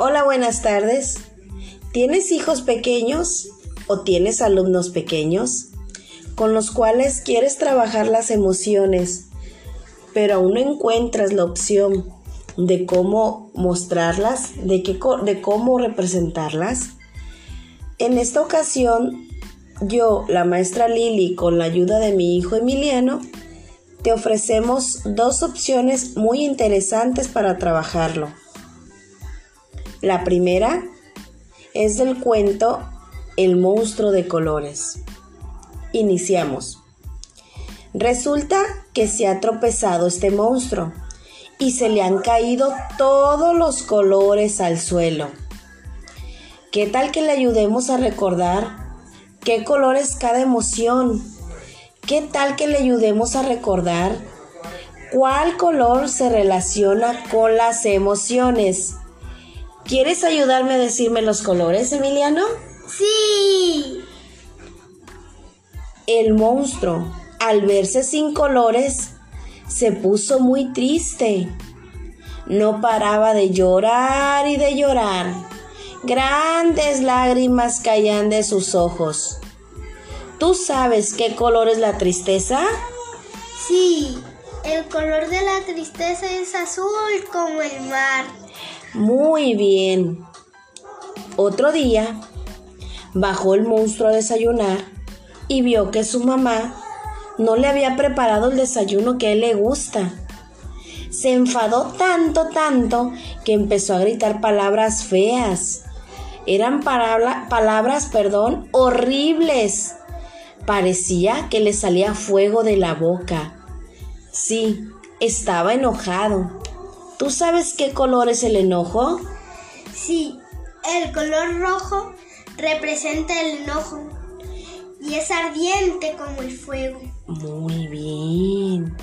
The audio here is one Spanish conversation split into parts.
Hola, buenas tardes. ¿Tienes hijos pequeños o tienes alumnos pequeños con los cuales quieres trabajar las emociones, pero aún no encuentras la opción de cómo mostrarlas, de, qué, de cómo representarlas? En esta ocasión, yo, la maestra Lili, con la ayuda de mi hijo Emiliano, te ofrecemos dos opciones muy interesantes para trabajarlo. La primera es del cuento El monstruo de colores. Iniciamos. Resulta que se ha tropezado este monstruo y se le han caído todos los colores al suelo. ¿Qué tal que le ayudemos a recordar qué color es cada emoción? ¿Qué tal que le ayudemos a recordar cuál color se relaciona con las emociones? ¿Quieres ayudarme a decirme los colores, Emiliano? Sí. El monstruo, al verse sin colores, se puso muy triste. No paraba de llorar y de llorar. Grandes lágrimas caían de sus ojos. ¿Tú sabes qué color es la tristeza? Sí, el color de la tristeza es azul como el mar. Muy bien. Otro día, bajó el monstruo a desayunar y vio que su mamá no le había preparado el desayuno que a él le gusta. Se enfadó tanto, tanto, que empezó a gritar palabras feas. Eran palabras, perdón, horribles. Parecía que le salía fuego de la boca. Sí, estaba enojado. ¿Tú sabes qué color es el enojo? Sí, el color rojo representa el enojo y es ardiente como el fuego. Muy bien.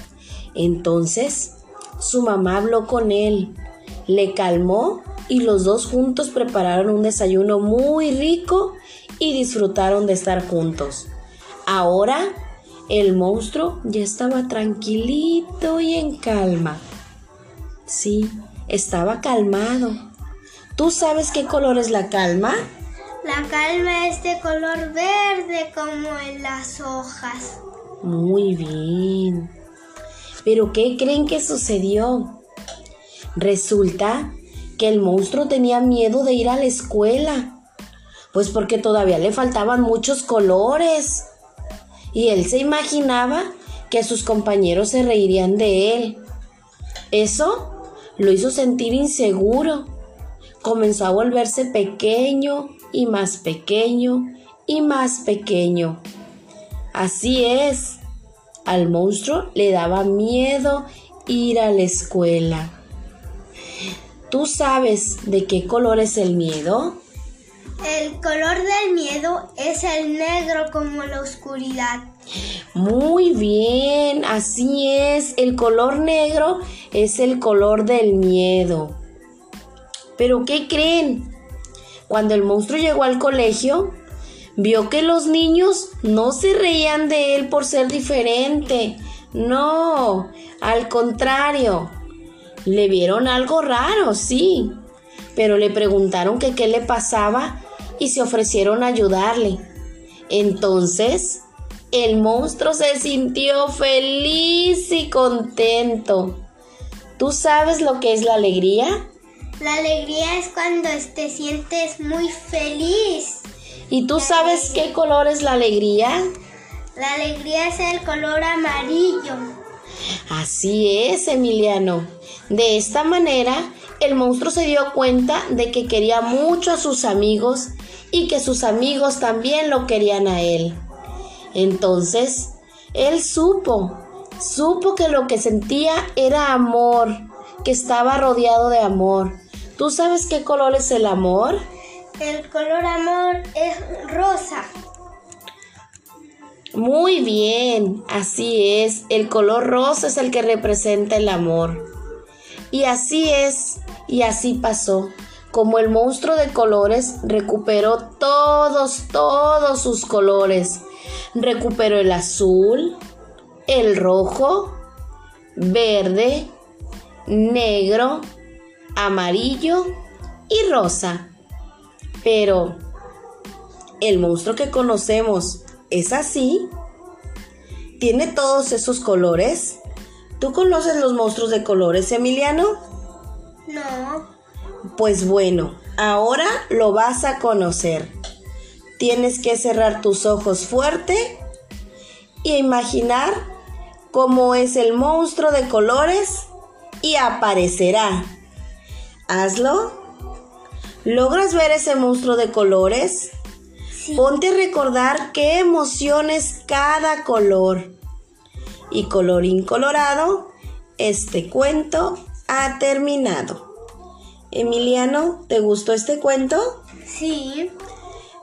Entonces, su mamá habló con él, le calmó y los dos juntos prepararon un desayuno muy rico y disfrutaron de estar juntos. Ahora, el monstruo ya estaba tranquilito y en calma. Sí, estaba calmado. ¿Tú sabes qué color es la calma? La calma es de color verde como en las hojas. Muy bien. ¿Pero qué creen que sucedió? Resulta que el monstruo tenía miedo de ir a la escuela, pues porque todavía le faltaban muchos colores. Y él se imaginaba que sus compañeros se reirían de él. Eso lo hizo sentir inseguro. Comenzó a volverse pequeño y más pequeño y más pequeño. Así es, al monstruo le daba miedo ir a la escuela. ¿Tú sabes de qué color es el miedo? El color del miedo es el negro como la oscuridad. Muy bien, así es. El color negro es el color del miedo. Pero ¿qué creen? Cuando el monstruo llegó al colegio, vio que los niños no se reían de él por ser diferente. No, al contrario. Le vieron algo raro, sí, pero le preguntaron qué le pasaba y se ofrecieron a ayudarle. Entonces, el monstruo se sintió feliz y contento. ¿Tú sabes lo que es la alegría? La alegría es cuando te sientes muy feliz. ¿Y tú sabes qué color es la alegría? La alegría es el color amarillo. Así es, Emiliano. De esta manera, el monstruo se dio cuenta de que quería mucho a sus amigos y que sus amigos también lo querían a él. Entonces, él supo, supo que lo que sentía era amor, que estaba rodeado de amor. ¿Tú sabes qué color es el amor? El color amor es rosa. Muy bien, así es. El color rosa es el que representa el amor. Y así es, y así pasó. Como el monstruo de colores recuperó todos, todos sus colores. Recuperó el azul, el rojo, verde, negro, amarillo y rosa. Pero, ¿el monstruo que conocemos es así? ¿Tiene todos esos colores? ¿Tú conoces los monstruos de colores, Emiliano? No. Pues bueno, ahora lo vas a conocer. Tienes que cerrar tus ojos fuerte y imaginar cómo es el monstruo de colores y aparecerá. Hazlo. ¿Logras ver ese monstruo de colores? Ponte a recordar qué emociones cada color. Y colorín colorado, este cuento ha terminado. Emiliano, ¿te gustó este cuento? Sí.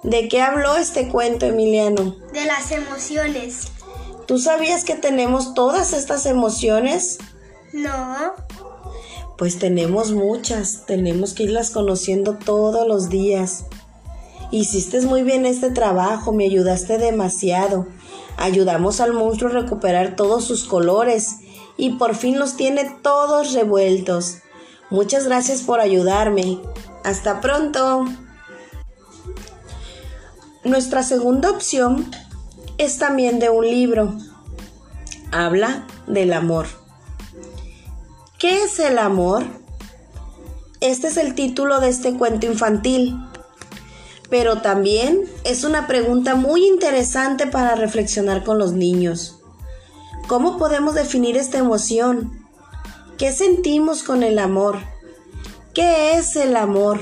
¿De qué habló este cuento, Emiliano? De las emociones. ¿Tú sabías que tenemos todas estas emociones? No. Pues tenemos muchas, tenemos que irlas conociendo todos los días. Hiciste muy bien este trabajo, me ayudaste demasiado. Ayudamos al monstruo a recuperar todos sus colores y por fin los tiene todos revueltos. Muchas gracias por ayudarme. Hasta pronto. Nuestra segunda opción es también de un libro. Habla del amor. ¿Qué es el amor? Este es el título de este cuento infantil pero también es una pregunta muy interesante para reflexionar con los niños. ¿Cómo podemos definir esta emoción? ¿Qué sentimos con el amor? ¿Qué es el amor?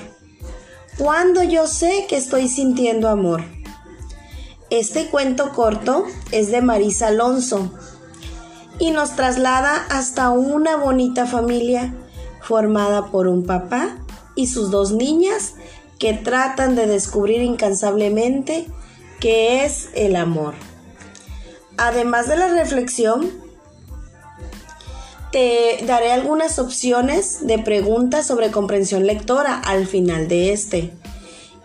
¿Cuándo yo sé que estoy sintiendo amor? Este cuento corto es de Marisa Alonso y nos traslada hasta una bonita familia formada por un papá y sus dos niñas que tratan de descubrir incansablemente qué es el amor. Además de la reflexión, te daré algunas opciones de preguntas sobre comprensión lectora al final de este.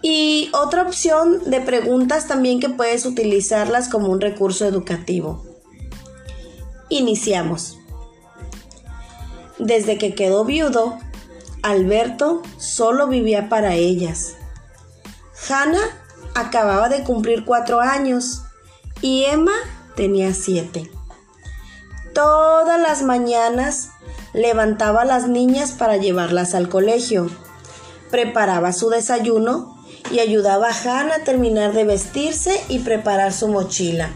Y otra opción de preguntas también que puedes utilizarlas como un recurso educativo. Iniciamos. Desde que quedó viudo, Alberto solo vivía para ellas. Hannah acababa de cumplir cuatro años y Emma tenía siete. Todas las mañanas levantaba a las niñas para llevarlas al colegio, preparaba su desayuno y ayudaba a Hannah a terminar de vestirse y preparar su mochila.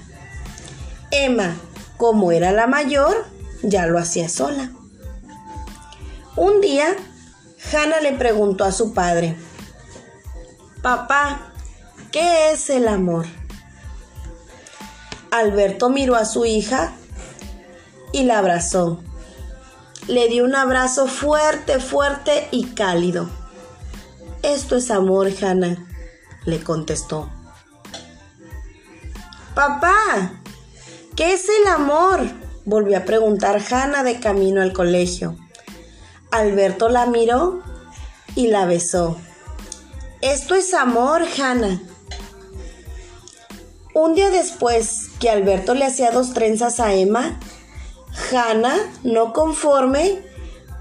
Emma, como era la mayor, ya lo hacía sola. Un día Hannah le preguntó a su padre, Papá, ¿qué es el amor? Alberto miró a su hija y la abrazó. Le dio un abrazo fuerte, fuerte y cálido. Esto es amor, Hannah, le contestó. Papá, ¿qué es el amor? volvió a preguntar Hannah de camino al colegio. Alberto la miró y la besó. Esto es amor, Hannah. Un día después que Alberto le hacía dos trenzas a Emma, Hannah, no conforme,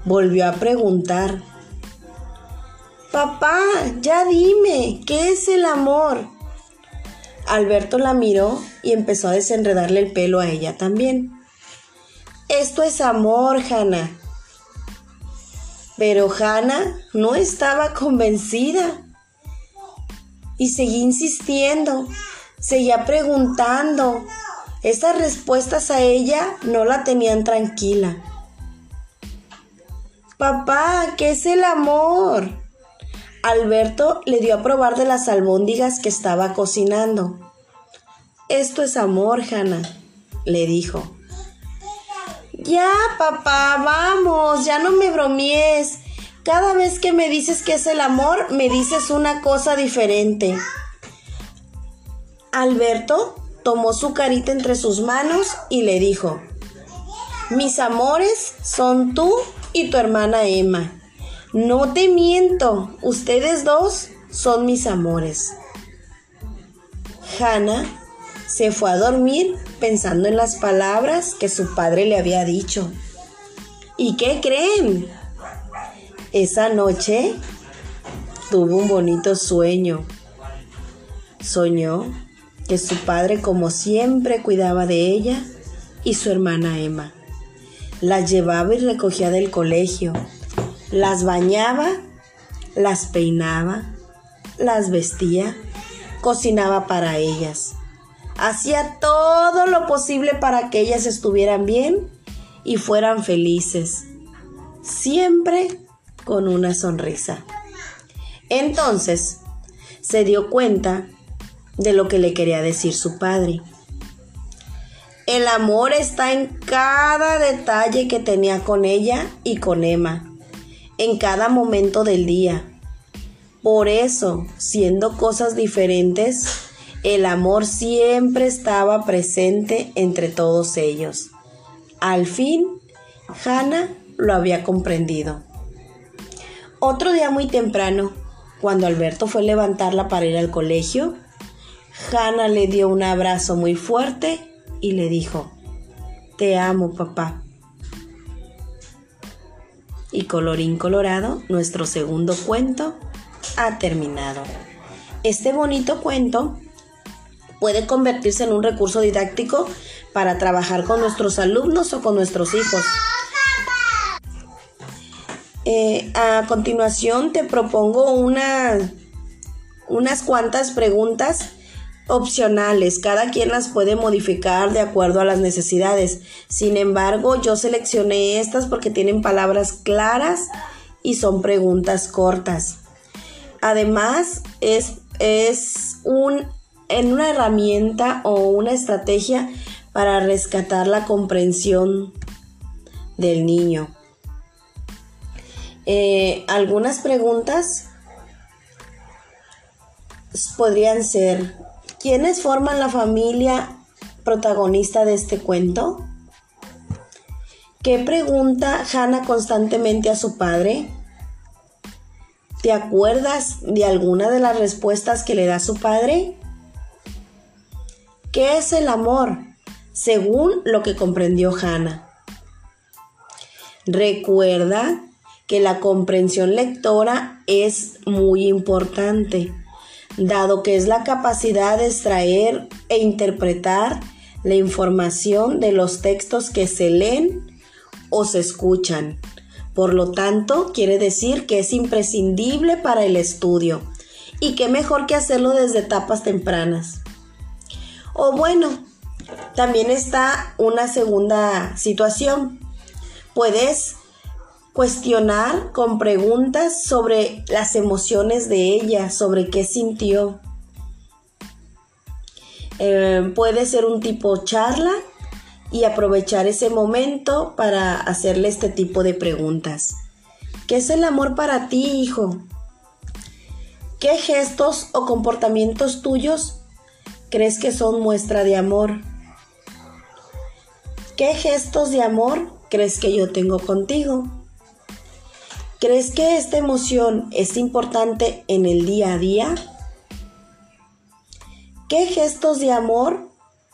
volvió a preguntar. Papá, ya dime, ¿qué es el amor? Alberto la miró y empezó a desenredarle el pelo a ella también. Esto es amor, Hannah. Pero Hannah no estaba convencida. Y seguía insistiendo, seguía preguntando. Esas respuestas a ella no la tenían tranquila. Papá, ¿qué es el amor? Alberto le dio a probar de las albóndigas que estaba cocinando. Esto es amor, Hannah, le dijo. Ya, papá, vamos, ya no me bromies. Cada vez que me dices que es el amor, me dices una cosa diferente. Alberto tomó su carita entre sus manos y le dijo, mis amores son tú y tu hermana Emma. No te miento, ustedes dos son mis amores. Hannah se fue a dormir pensando en las palabras que su padre le había dicho. ¿Y qué creen? Esa noche tuvo un bonito sueño. Soñó que su padre como siempre cuidaba de ella y su hermana Emma. Las llevaba y recogía del colegio, las bañaba, las peinaba, las vestía, cocinaba para ellas. Hacía todo lo posible para que ellas estuvieran bien y fueran felices, siempre con una sonrisa. Entonces se dio cuenta de lo que le quería decir su padre. El amor está en cada detalle que tenía con ella y con Emma, en cada momento del día. Por eso, siendo cosas diferentes, el amor siempre estaba presente entre todos ellos. Al fin, Hannah lo había comprendido. Otro día muy temprano, cuando Alberto fue a levantarla para ir al colegio, Hannah le dio un abrazo muy fuerte y le dijo, Te amo, papá. Y colorín colorado, nuestro segundo cuento ha terminado. Este bonito cuento puede convertirse en un recurso didáctico para trabajar con nuestros alumnos o con nuestros hijos. Eh, a continuación te propongo una, unas cuantas preguntas opcionales. Cada quien las puede modificar de acuerdo a las necesidades. Sin embargo, yo seleccioné estas porque tienen palabras claras y son preguntas cortas. Además, es, es un, en una herramienta o una estrategia para rescatar la comprensión del niño. Eh, algunas preguntas podrían ser, ¿quiénes forman la familia protagonista de este cuento? ¿Qué pregunta Hannah constantemente a su padre? ¿Te acuerdas de alguna de las respuestas que le da su padre? ¿Qué es el amor? Según lo que comprendió Hannah. Recuerda que la comprensión lectora es muy importante, dado que es la capacidad de extraer e interpretar la información de los textos que se leen o se escuchan. Por lo tanto, quiere decir que es imprescindible para el estudio y qué mejor que hacerlo desde etapas tempranas. O bueno, también está una segunda situación. Puedes cuestionar con preguntas sobre las emociones de ella, sobre qué sintió. Eh, puede ser un tipo charla y aprovechar ese momento para hacerle este tipo de preguntas. ¿Qué es el amor para ti, hijo? ¿Qué gestos o comportamientos tuyos crees que son muestra de amor? ¿Qué gestos de amor crees que yo tengo contigo? ¿Crees que esta emoción es importante en el día a día? ¿Qué gestos de amor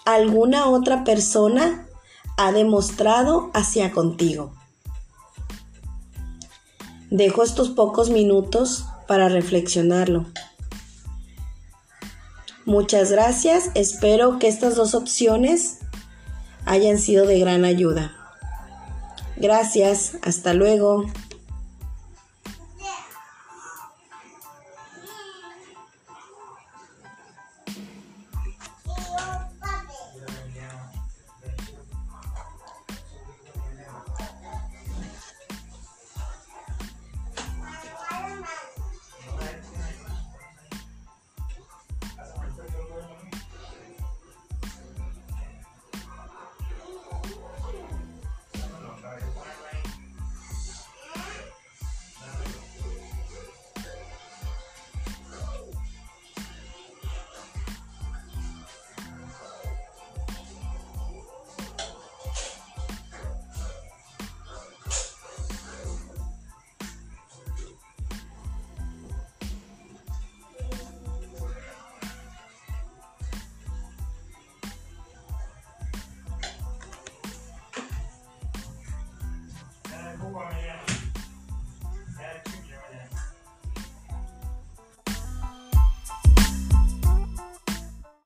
alguna otra persona ha demostrado hacia contigo? Dejo estos pocos minutos para reflexionarlo. Muchas gracias, espero que estas dos opciones hayan sido de gran ayuda. Gracias, hasta luego.